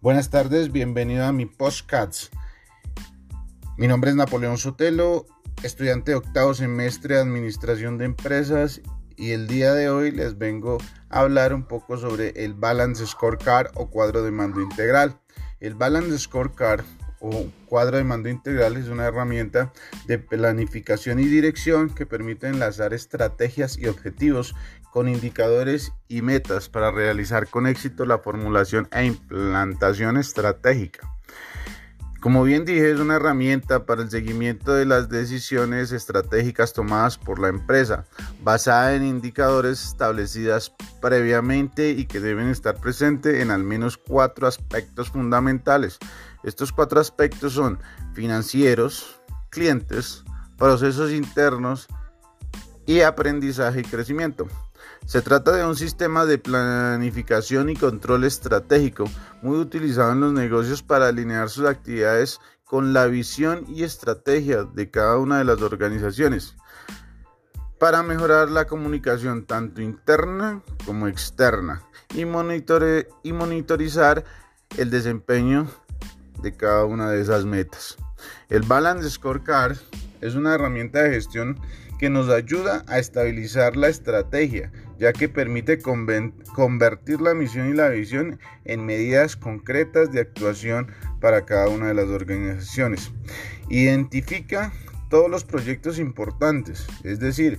Buenas tardes, bienvenido a mi podcast. Mi nombre es Napoleón Sotelo, estudiante de octavo semestre de Administración de Empresas y el día de hoy les vengo a hablar un poco sobre el Balance Scorecard o cuadro de mando integral. El Balance Scorecard o cuadro de mando integral es una herramienta de planificación y dirección que permite enlazar estrategias y objetivos con indicadores y metas para realizar con éxito la formulación e implantación estratégica. Como bien dije, es una herramienta para el seguimiento de las decisiones estratégicas tomadas por la empresa, basada en indicadores establecidas previamente y que deben estar presentes en al menos cuatro aspectos fundamentales. Estos cuatro aspectos son financieros, clientes, procesos internos y aprendizaje y crecimiento. Se trata de un sistema de planificación y control estratégico muy utilizado en los negocios para alinear sus actividades con la visión y estrategia de cada una de las organizaciones para mejorar la comunicación tanto interna como externa y, monitorizar el desempeño de cada una de esas metas. El Balance Scorecard es una herramienta de gestión que nos ayuda a estabilizar la estrategia, ya que permite convertir la misión y la visión en medidas concretas de actuación para cada una de las organizaciones. Identifica todos los proyectos importantes, es decir,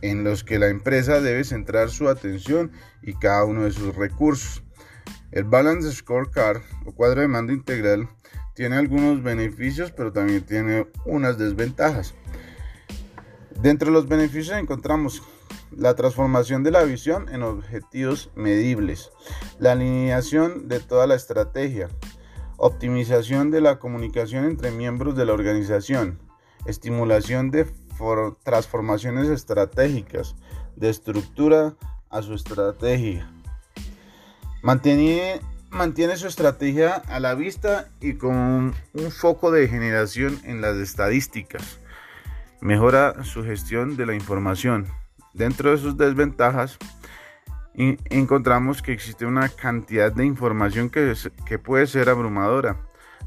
en los que la empresa debe centrar su atención y cada uno de sus recursos. El Balance Scorecard o cuadro de mando integral tiene algunos beneficios, pero también tiene unas desventajas. Dentro de los beneficios encontramos la transformación de la visión en objetivos medibles, la alineación de toda la estrategia, optimización de la comunicación entre miembros de la organización, estimulación de transformaciones estratégicas, de estructura a su estrategia. Mantiene, mantiene su estrategia a la vista y con un foco de generación en las estadísticas. Mejora su gestión de la información. Dentro de sus desventajas, encontramos que existe una cantidad de información que, puede ser abrumadora.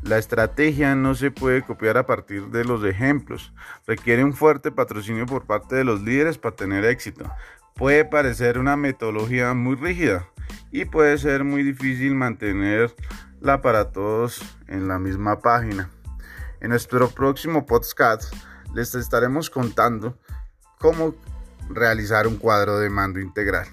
La estrategia no se puede copiar a partir de los ejemplos. Requiere un fuerte patrocinio por parte de los líderes para tener éxito. Puede parecer una metodología muy rígida y puede ser muy difícil mantenerla para todos en la misma página. En nuestro próximo podcast les estaremos contando cómo realizar un cuadro de mando integral.